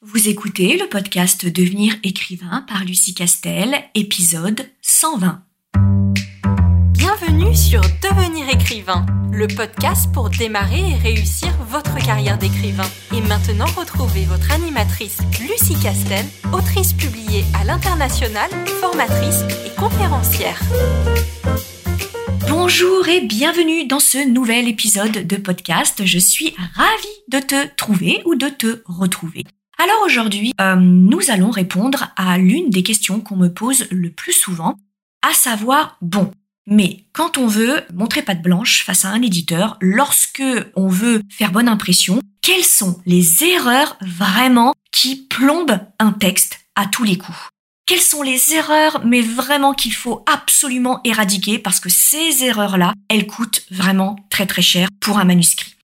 Vous écoutez le podcast Devenir écrivain par Lucie Castel, épisode 120. Bienvenue sur Devenir écrivain, le podcast pour démarrer et réussir votre carrière d'écrivain. Et maintenant, retrouvez votre animatrice Lucie Castel, autrice publiée à l'international, formatrice et conférencière. Bonjour et bienvenue dans ce nouvel épisode de podcast. Je suis ravie de te trouver ou de te retrouver. Alors aujourd'hui, euh, nous allons répondre à l'une des questions qu'on me pose le plus souvent, à savoir, bon, mais quand on veut montrer patte blanche face à un éditeur, lorsque on veut faire bonne impression, quelles sont les erreurs vraiment qui plombent un texte à tous les coups? Quelles sont les erreurs, mais vraiment qu'il faut absolument éradiquer parce que ces erreurs-là, elles coûtent vraiment très très cher pour un manuscrit?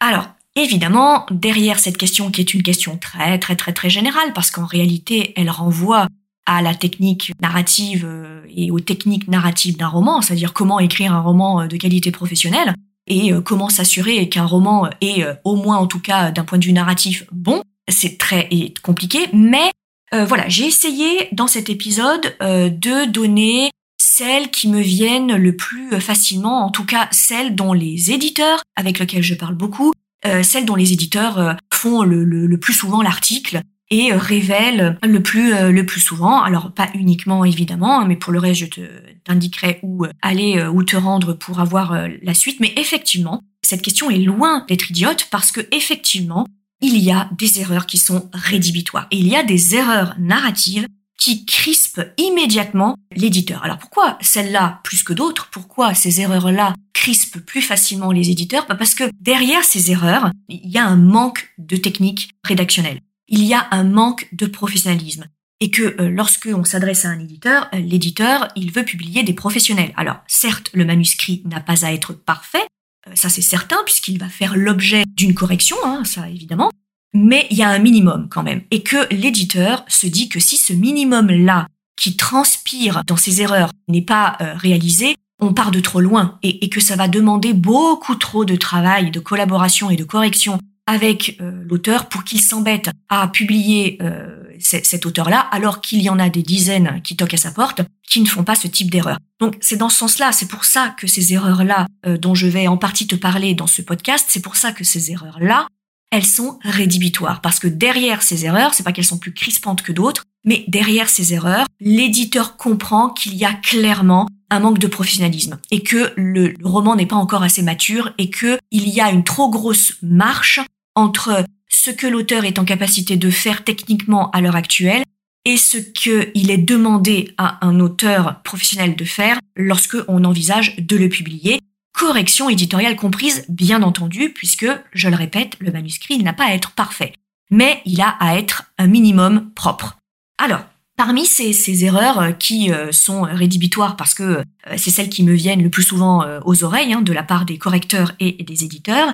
Alors, Évidemment, derrière cette question qui est une question très très très très générale, parce qu'en réalité, elle renvoie à la technique narrative euh, et aux techniques narratives d'un roman, c'est-à-dire comment écrire un roman euh, de qualité professionnelle et euh, comment s'assurer qu'un roman est, au moins en tout cas d'un point de vue narratif, bon. C'est très compliqué, mais voilà, j'ai essayé dans cet épisode de donner celles qui me viennent le plus facilement, en tout cas celles dont les éditeurs, avec lesquels je parle beaucoup, euh, celles dont les éditeurs euh, font le, plus souvent l'article et euh, révèlent le plus le plus souvent. Alors pas uniquement évidemment, hein, mais pour le reste je t'indiquerai où aller où te rendre pour avoir la suite. Mais effectivement, cette question est loin d'être idiote parce que effectivement il y a des erreurs qui sont rédhibitoires et il y a des erreurs narratives qui crispent immédiatement l'éditeur. Alors pourquoi celle-là plus que d'autres? Pourquoi ces erreurs-là crispent plus facilement les éditeurs? Bah, Parce que derrière ces erreurs, il y a un manque de technique rédactionnelle. Il y a un manque de professionnalisme. Et que euh, lorsque on s'adresse à un éditeur, euh, l'éditeur, il veut publier des professionnels. Alors certes, le manuscrit n'a pas à être parfait, euh, ça c'est certain, puisqu'il va faire l'objet d'une correction, hein, ça évidemment, mais il y a un minimum quand même. Et que l'éditeur se dit que si ce minimum-là, qui transpire dans ses erreurs, n'est pas euh, réalisé, on part de trop loin et, que ça va demander beaucoup trop de travail, de collaboration et de correction avec euh, l'auteur pour qu'il s'embête à publier euh, cet auteur-là, alors qu'il y en a des dizaines qui toquent à sa porte, qui ne font pas ce type d'erreur. Donc c'est dans ce sens-là, c'est pour ça que ces erreurs-là, dont je vais en partie te parler dans ce podcast, c'est pour ça que ces erreurs-là, elles sont rédhibitoires. Parce que derrière ces erreurs, c'est pas qu'elles sont plus crispantes que d'autres, mais derrière ces erreurs, l'éditeur comprend qu'il y a clairement un manque de professionnalisme et que le, roman n'est pas encore assez mature et que il y a une trop grosse marche entre ce que l'auteur est en capacité de faire techniquement à l'heure actuelle et ce qu'il est demandé à un auteur professionnel de faire lorsque on envisage de le publier correction éditoriale comprise, bien entendu, puisque, je le répète, le manuscrit n'a pas à être parfait, mais il a à être un minimum propre. Alors, parmi ces, erreurs euh, qui euh, sont rédhibitoires, parce que euh, c'est celles qui me viennent le plus souvent aux oreilles hein, de la part des correcteurs et des éditeurs,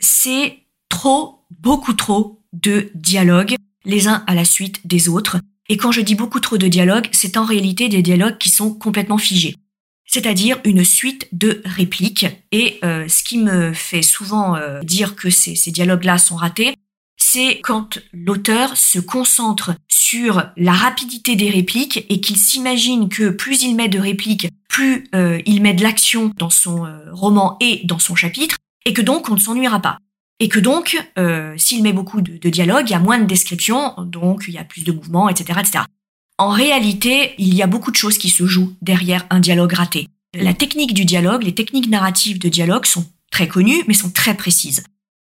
c'est trop, beaucoup trop de dialogues les uns à la suite des autres. Et quand je dis beaucoup trop de dialogues, c'est en réalité des dialogues qui sont complètement figés c'est-à-dire une suite de répliques. Et euh, ce qui me fait souvent euh, dire que ces, dialogues-là sont ratés, c'est quand l'auteur se concentre sur la rapidité des répliques et qu'il s'imagine que plus il met de répliques, plus euh, il met de l'action dans son roman et dans son chapitre, et que donc on ne s'ennuiera pas. Et que donc, s'il met beaucoup de, de dialogues, il y a moins de descriptions, donc il y a plus de mouvements, etc., etc. En réalité, il y a beaucoup de choses qui se jouent derrière un dialogue raté. La technique du dialogue, les techniques narratives de dialogue sont très connues, mais sont très précises.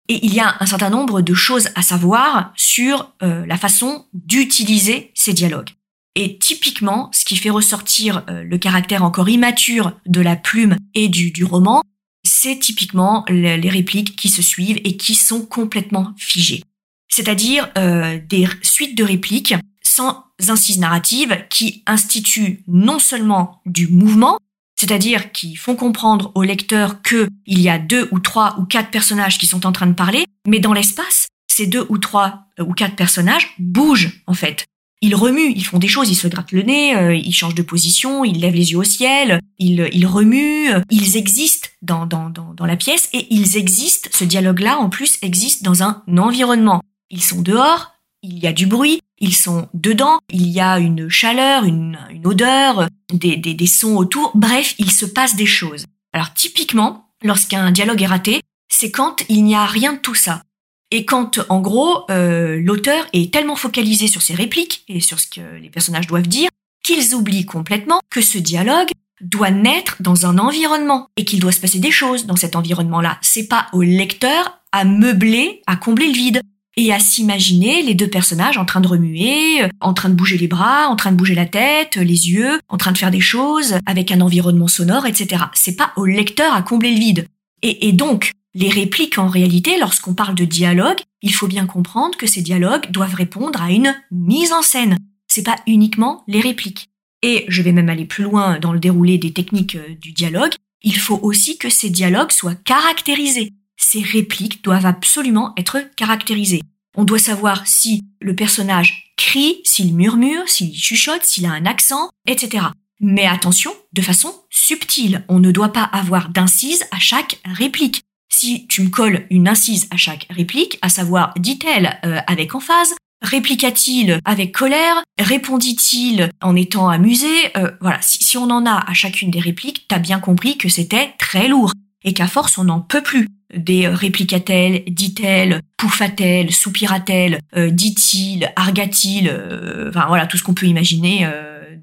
Et il y a un certain nombre de choses à savoir sur euh, la façon d'utiliser ces dialogues. Et typiquement, ce qui fait ressortir euh, le caractère encore immature de la plume et du, roman, c'est typiquement les répliques qui se suivent et qui sont complètement figées. C'est-à-dire euh, des suites de répliques sans incises narratives qui instituent non seulement du mouvement, c'est-à-dire qui font comprendre au lecteur qu'il y a deux ou trois ou quatre personnages qui sont en train de parler, mais dans l'espace, ces deux ou trois euh, ou quatre personnages bougent en fait. Ils remuent, ils font des choses, ils se grattent le nez, euh, ils changent de position, ils lèvent les yeux au ciel, ils, ils remuent, ils existent dans, dans, dans, dans la pièce et ils existent, ce dialogue-là en plus existe dans un environnement. Ils sont dehors, il y a du bruit, ils sont dedans, il y a une chaleur, une, odeur, des, sons autour, bref, il se passe des choses. Alors typiquement, lorsqu'un dialogue est raté, c'est quand il n'y a rien de tout ça. Et quand, en gros, euh, l'auteur est tellement focalisé sur ses répliques et sur ce que les personnages doivent dire, qu'ils oublient complètement que ce dialogue doit naître dans un environnement et qu'il doit se passer des choses dans cet environnement-là. C'est pas au lecteur à meubler, à combler le vide et à s'imaginer les deux personnages en train de remuer, en train de bouger les bras, en train de bouger la tête, les yeux, en train de faire des choses avec un environnement sonore, etc. C'est pas au lecteur à combler le vide. Et, et donc, les répliques, en réalité, lorsqu'on parle de dialogue, il faut bien comprendre que ces dialogues doivent répondre à une mise en scène. C'est pas uniquement les répliques. Et je vais même aller plus loin dans le déroulé des techniques euh, du dialogue. Il faut aussi que ces dialogues soient caractérisés ces répliques doivent absolument être caractérisées. On doit savoir si le personnage crie, s'il murmure, s'il chuchote, s'il a un accent, etc. Mais attention, de façon subtile. On ne doit pas avoir d'incise à chaque réplique. Si tu me colles une incise à chaque réplique, à savoir dit-elle euh, avec emphase, répliqua-t-il avec colère, répondit-il en étant amusé, euh, voilà, si, si on en a à chacune des répliques, t'as bien compris que c'était très lourd et qu'à force on n'en peut plus des euh, réplica-t-elle, dit-elle, pouffa-t-elle, soupira-t-elle, euh, dit-il, arga-t-il, euh, enfin voilà tout ce qu'on peut imaginer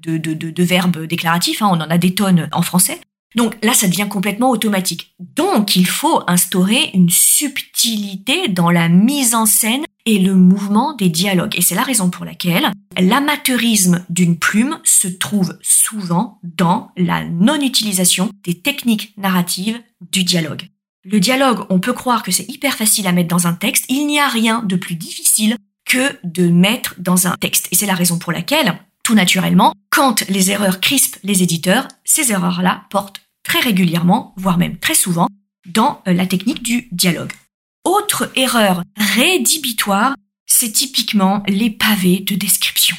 de, de, de, verbes déclaratifs, hein, on en a des tonnes en français. Donc là, ça devient complètement automatique. Donc il faut instaurer une subtilité dans la mise en scène et le mouvement des dialogues. Et c'est la raison pour laquelle l'amateurisme d'une plume se trouve souvent dans la non-utilisation des techniques narratives du dialogue. Le dialogue, on peut croire que c'est hyper facile à mettre dans un texte. Il n'y a rien de plus difficile que de mettre dans un texte. Et c'est la raison pour laquelle, tout naturellement, quand les erreurs crispent les éditeurs, ces erreurs-là portent très régulièrement, voire même très souvent, dans euh, la technique du dialogue. Autre erreur rédhibitoire, c'est typiquement les pavés de description.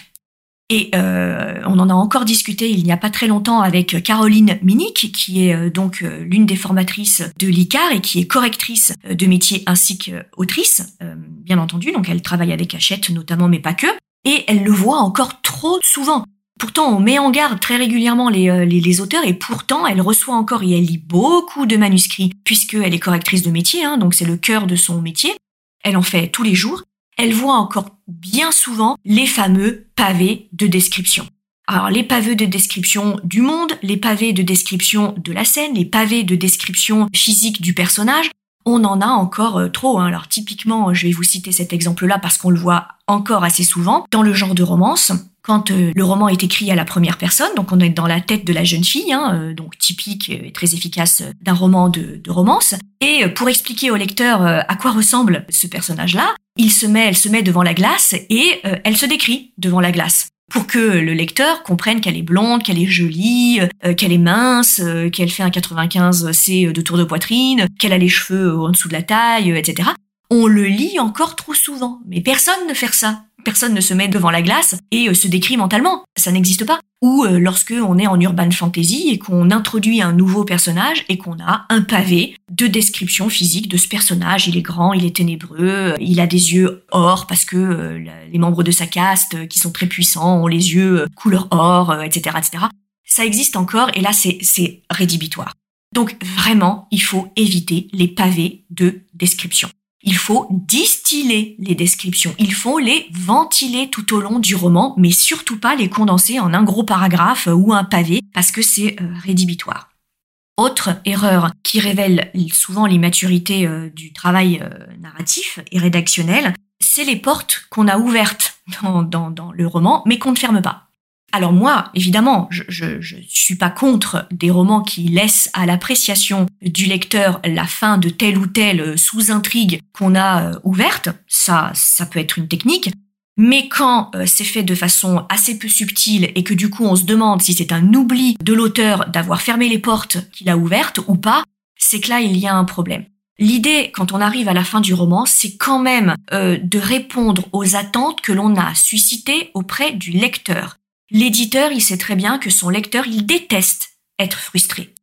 Et euh, on en a encore discuté il n'y a pas très longtemps avec Caroline Minic, qui est euh, donc euh, l'une des formatrices de l'ICAR et qui est correctrice de métier ainsi qu'autrice, bien entendu. Donc elle travaille avec Hachette notamment, mais pas que. Et elle le voit encore trop souvent. Pourtant, on met en garde très régulièrement les, les, les, auteurs et pourtant, elle reçoit encore et elle lit beaucoup de manuscrits puisqu'elle est correctrice de métier, hein, donc c'est le cœur de son métier. Elle en fait tous les jours elle voit encore bien souvent les fameux pavés de description. Alors les pavés de description du monde, les pavés de description de la scène, les pavés de description physique du personnage, on en a encore euh, trop. Hein. Alors typiquement, je vais vous citer cet exemple-là parce qu'on le voit encore assez souvent dans le genre de romance quand euh, le roman est écrit à la première personne, donc on est dans la tête de la jeune fille, hein, euh, donc typique et très efficace d'un roman de, romance. Et pour expliquer au lecteur à quoi ressemble ce personnage-là, il se met, elle se met devant la glace et elle se décrit devant la glace pour que le lecteur comprenne qu'elle est blonde, qu'elle est jolie, qu'elle est mince, qu'elle fait un 95 C de tour de poitrine, qu'elle a les cheveux en dessous de la taille, etc. On le lit encore trop souvent, mais personne ne fait ça personne ne se met devant la glace et euh, se décrit mentalement. Ça n'existe pas. Ou euh, lorsque est en urban fantasy et qu'on introduit un nouveau personnage et qu'on a un pavé de description physique de ce personnage. Il est grand, il est ténébreux, il a des yeux or parce que euh, les membres de sa caste qui sont très puissants ont les yeux couleur or, etc., etc. Ça existe encore et là c'est rédhibitoire. Donc vraiment, il faut éviter les pavés de description. Il faut distiller les descriptions, il faut les ventiler tout au long du roman, mais surtout pas les condenser en un gros paragraphe ou un pavé, parce que c'est euh, rédhibitoire. Autre erreur qui révèle souvent l'immaturité euh, du travail euh, narratif et rédactionnel, c'est les portes qu'on a ouvertes dans le roman, mais qu'on ne ferme pas. Alors moi, évidemment, je, je, suis pas contre des romans qui laissent à l'appréciation du lecteur la fin de telle ou telle euh, sous-intrigue qu'on a euh, ouverte. Ça, ça peut être une technique. Mais quand euh, c'est fait de façon assez peu subtile et que du coup on se demande si c'est un oubli de l'auteur d'avoir fermé les portes qu'il a ouvertes ou pas, c'est que là il y a un problème. L'idée, quand on arrive à la fin du roman, c'est quand même de répondre aux attentes que l'on a suscitées auprès du lecteur. L'éditeur, il sait très bien que son lecteur, il déteste être frustré.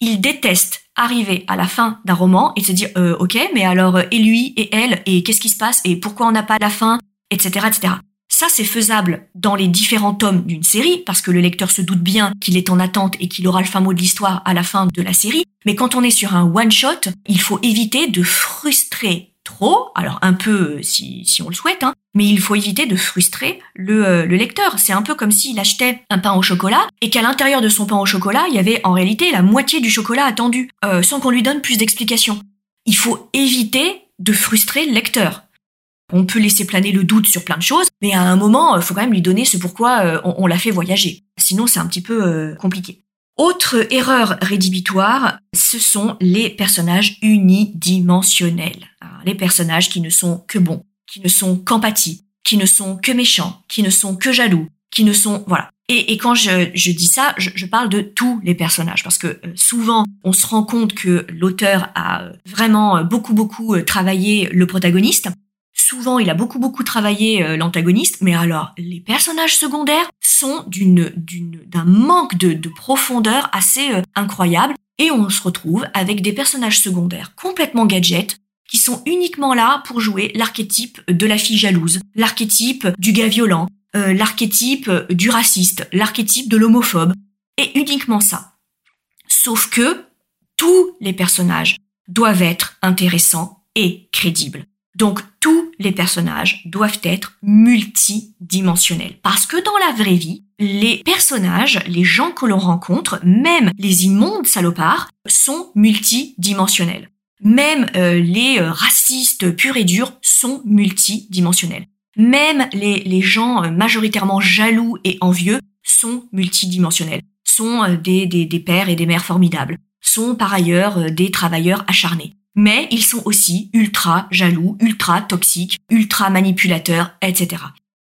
Il déteste arriver à la fin d'un roman et se dire euh, ok mais alors et lui et elle et qu'est-ce qui se passe et pourquoi on n'a pas la fin etc., etc. Ça, c'est faisable dans les différents tomes d'une série, parce que le lecteur se doute bien qu'il est en attente et qu'il aura le fin mot de l'histoire à la fin de la série. Mais quand on est sur un one-shot, il faut éviter de frustrer trop, alors un peu si, si on le souhaite, hein, mais il faut éviter de frustrer le, euh, le lecteur. C'est un peu comme s'il achetait un pain au chocolat et qu'à l'intérieur de son pain au chocolat, il y avait en réalité la moitié du chocolat attendu, euh, sans qu'on lui donne plus d'explications. Il faut éviter de frustrer le lecteur. On peut laisser planer le doute sur plein de choses, mais à un moment, il faut quand même lui donner ce pourquoi on l'a fait voyager. Sinon, c'est un petit peu compliqué. Autre erreur rédhibitoire, ce sont les personnages unidimensionnels. les personnages qui ne sont que bons, qui ne sont qu'empathie, qui ne sont que méchants, qui ne sont que jaloux, qui ne sont voilà. Et, quand je, dis ça, je, parle de tous les personnages parce que euh, souvent on se rend compte que l'auteur a euh, vraiment euh, beaucoup beaucoup travaillé le protagoniste Souvent, il a beaucoup beaucoup travaillé euh, l'antagoniste, mais alors les personnages secondaires sont d'un manque de, de profondeur assez euh, incroyable et on se retrouve avec des personnages secondaires complètement gadgets qui sont uniquement là pour jouer l'archétype de la fille jalouse, l'archétype du gars violent, euh, l'archétype du raciste, l'archétype de l'homophobe et uniquement ça. Sauf que tous les personnages doivent être intéressants et crédibles. Donc tous les personnages doivent être multidimensionnels. Parce que dans la vraie vie, les personnages, les gens que l'on rencontre, même les immondes salopards, sont multidimensionnels. Même euh, les euh, racistes purs et durs sont multidimensionnels. Même les, gens euh, majoritairement jaloux et envieux sont multidimensionnels, sont des, des, des pères et des mères formidables, sont par ailleurs des travailleurs acharnés mais ils sont aussi ultra jaloux, ultra toxiques, ultra manipulateurs, etc.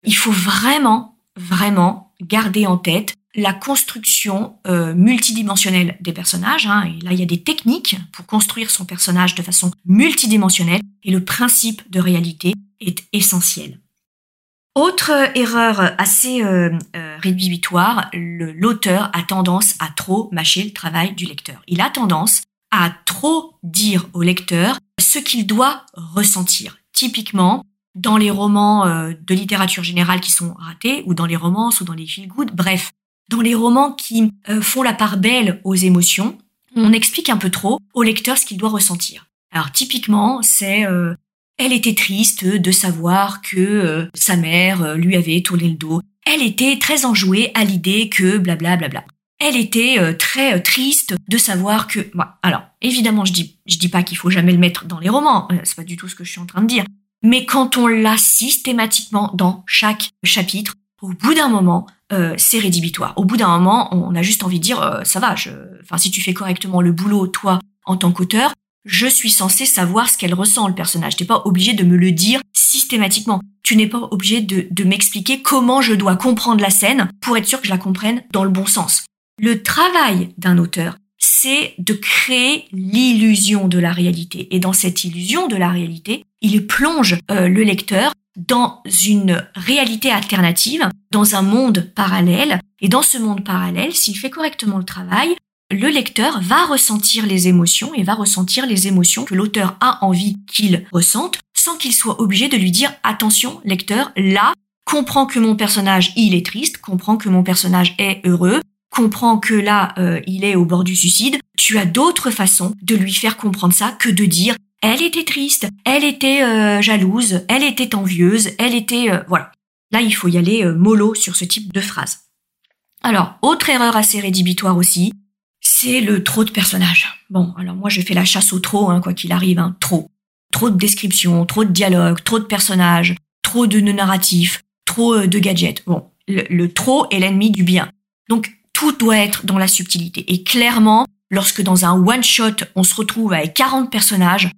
Il faut vraiment, vraiment garder en tête la construction euh, multidimensionnelle des personnages. Hein, et là, il y a des techniques pour construire son personnage de façon multidimensionnelle, et le principe de réalité est essentiel. Autre erreur assez euh, euh rédhibitoire, l'auteur a tendance à trop mâcher le travail du lecteur. Il a tendance trop dire au lecteur ce qu'il doit ressentir. Typiquement, dans les romans euh, de littérature générale qui sont ratés, ou dans les romances, ou dans les feel good, bref, dans les romans qui euh, font la part belle aux émotions, on explique un peu trop au lecteur ce qu'il doit ressentir. Alors typiquement, c'est euh, elle était triste de savoir que sa mère lui avait tourné le dos. Elle était très enjouée à l'idée que blablabla. Bla bla elle était euh, très euh, triste de savoir que. alors, évidemment, je dis, je dis pas qu'il faut jamais le mettre dans les romans. Euh, c'est pas du tout ce que je suis en train de dire. Mais quand on l'a systématiquement dans chaque chapitre, au bout d'un moment, c'est rédhibitoire. Au bout d'un moment, on a juste envie de dire, ça va. Enfin, si tu fais correctement le boulot, toi, en tant qu'auteur, je suis censé savoir ce qu'elle ressent, le personnage. T'es pas obligé de me le dire systématiquement. Tu n'es pas obligé de, de m'expliquer comment je dois comprendre la scène pour être sûr que je la comprenne dans le bon sens. Le travail d'un auteur, c'est de créer l'illusion de la réalité. Et dans cette illusion de la réalité, il plonge euh, le lecteur dans une réalité alternative, dans un monde parallèle. Et dans ce monde parallèle, s'il fait correctement le travail, le lecteur va ressentir les émotions et va ressentir les émotions que l'auteur a envie qu'il ressente sans qu'il soit obligé de lui dire attention lecteur, là, comprends que mon personnage il est triste, comprends que mon personnage est heureux, comprends que là, euh, il est au bord du suicide, tu as d'autres façons de lui faire comprendre ça que de dire elle était triste, elle était euh, jalouse, elle était envieuse, elle était... Euh, voilà. Là, il faut y aller mollo sur ce type de phrase. Alors, autre erreur assez rédhibitoire aussi, c'est le trop de personnages. Bon, alors moi je fais la chasse au trop, hein, quoi qu'il arrive, hein, trop. Trop de descriptions, trop de dialogues, trop de personnages, trop de narratifs, trop de gadgets. Bon, le, le trop est l'ennemi du bien. Donc tout doit être dans la subtilité. Et clairement, lorsque dans un one-shot, on se retrouve avec 40 personnages,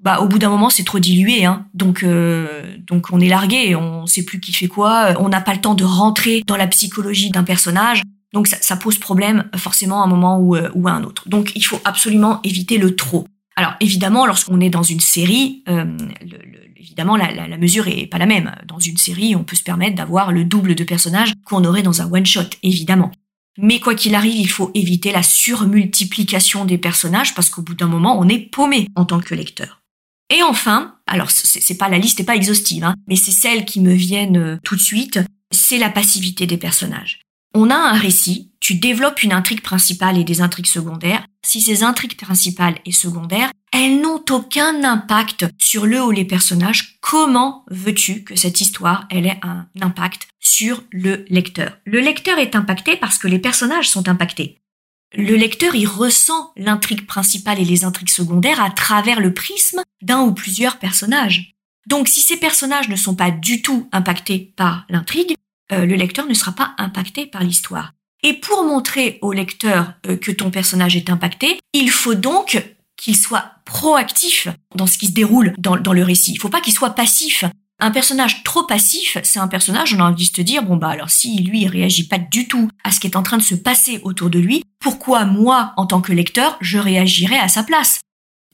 bah au bout d'un moment c'est trop dilué hein. donc euh, donc on est largué on sait plus qui fait quoi on n'a pas le temps de rentrer dans la psychologie d'un personnage donc ça, pose problème forcément à un moment euh, ou à un autre donc il faut absolument éviter le trop alors évidemment lorsqu'on est dans une série euh, évidemment, la, la, mesure est pas la même. Dans une série, on peut se permettre d'avoir le double de personnages qu'on aurait dans un one-shot, évidemment. Mais quoi qu'il arrive, il faut éviter la surmultiplication des personnages parce qu'au bout d'un moment, on est paumé en tant que lecteur. Et enfin, Alors c'est pas la liste n'est pas exhaustive, hein, mais c'est celles qui me viennent euh, tout de suite. C'est la passivité des personnages. On a un récit, tu développes une intrigue principale et des intrigues secondaires. Si ces intrigues principales et secondaires, elles n'ont aucun impact sur le ou les personnages, comment veux-tu que cette histoire, elle ait un impact sur le lecteur? Le lecteur est impacté parce que les personnages sont impactés. Le lecteur, il ressent l'intrigue principale et les intrigues secondaires à travers le prisme d'un ou plusieurs personnages. Donc si ces personnages ne sont pas du tout impactés par l'intrigue, euh, le lecteur ne sera pas impacté par l'histoire. Et pour montrer au lecteur euh, que ton personnage est impacté, il faut donc qu'il soit proactif dans ce qui se déroule dans, le récit. Il faut pas qu'il soit passif. Un personnage trop passif, c'est un personnage, on a envie de se dire, bon bah alors si lui il réagit pas du tout à ce qui est en train de se passer autour de lui, pourquoi moi, en tant que lecteur, je réagirais à sa place?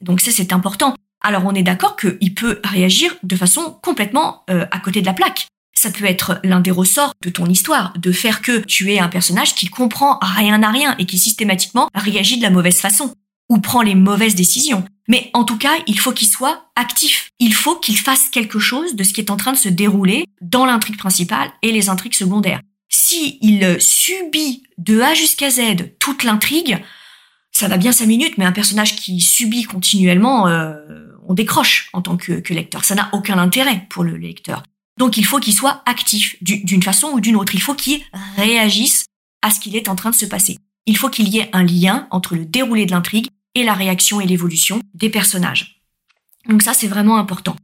Donc ça c'est important. Alors on est d'accord qu'il peut réagir de façon complètement euh, à côté de la plaque. Ça peut être l'un des ressorts de ton histoire, de faire que tu es un personnage qui comprend rien à rien et qui systématiquement réagit de la mauvaise façon ou prend les mauvaises décisions. Mais en tout cas, il faut qu'il soit actif. Il faut qu'il fasse quelque chose de ce qui est en train de se dérouler dans l'intrigue principale et les intrigues secondaires. Si il subit de A jusqu'à Z toute l'intrigue, ça va bien cinq minutes, mais un personnage qui subit continuellement, euh, on décroche en tant que, que lecteur. Ça n'a aucun intérêt pour le lecteur. Donc il faut qu'il soit actif d'une façon ou d'une autre. Il faut qu'il réagisse à ce qu'il est en train de se passer. Il faut qu'il y ait un lien entre le déroulé de l'intrigue et la réaction et l'évolution des personnages. Donc ça, c'est vraiment important.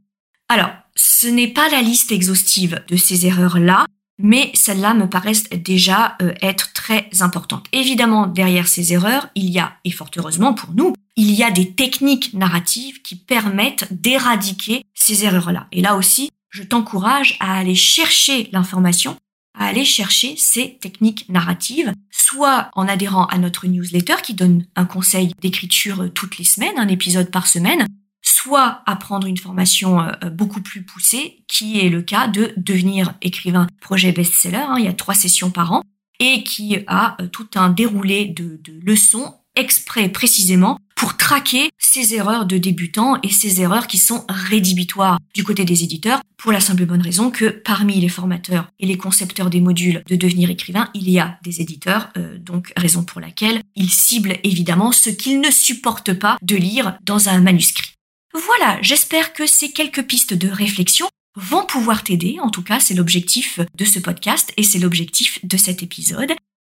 Alors, ce n'est pas la liste exhaustive de ces erreurs-là, mais celles-là me paraissent déjà euh, être très importantes. Évidemment, derrière ces erreurs, il y a, et fort heureusement pour nous, il y a des techniques narratives qui permettent d'éradiquer ces erreurs-là. Et là aussi, je t'encourage à aller chercher l'information, à aller chercher ces techniques narratives, soit en adhérant à notre newsletter qui donne un conseil d'écriture toutes les semaines, un épisode par semaine, soit à prendre une formation euh, beaucoup plus poussée, qui est le cas de devenir écrivain projet best-seller. Hein, il y a trois sessions par an et qui a euh, tout un déroulé de, de leçons exprès précisément pour traquer ces erreurs de débutants et ces erreurs qui sont rédhibitoires du côté des éditeurs pour la simple et bonne raison que parmi les formateurs et les concepteurs des modules de devenir écrivain, il y a des éditeurs, euh, donc raison pour laquelle ils ciblent évidemment ce qu'ils ne supportent pas de lire dans un manuscrit. Voilà, j'espère que ces quelques pistes de réflexion vont pouvoir t'aider. En tout cas, c'est l'objectif de ce podcast et c'est l'objectif de cet épisode.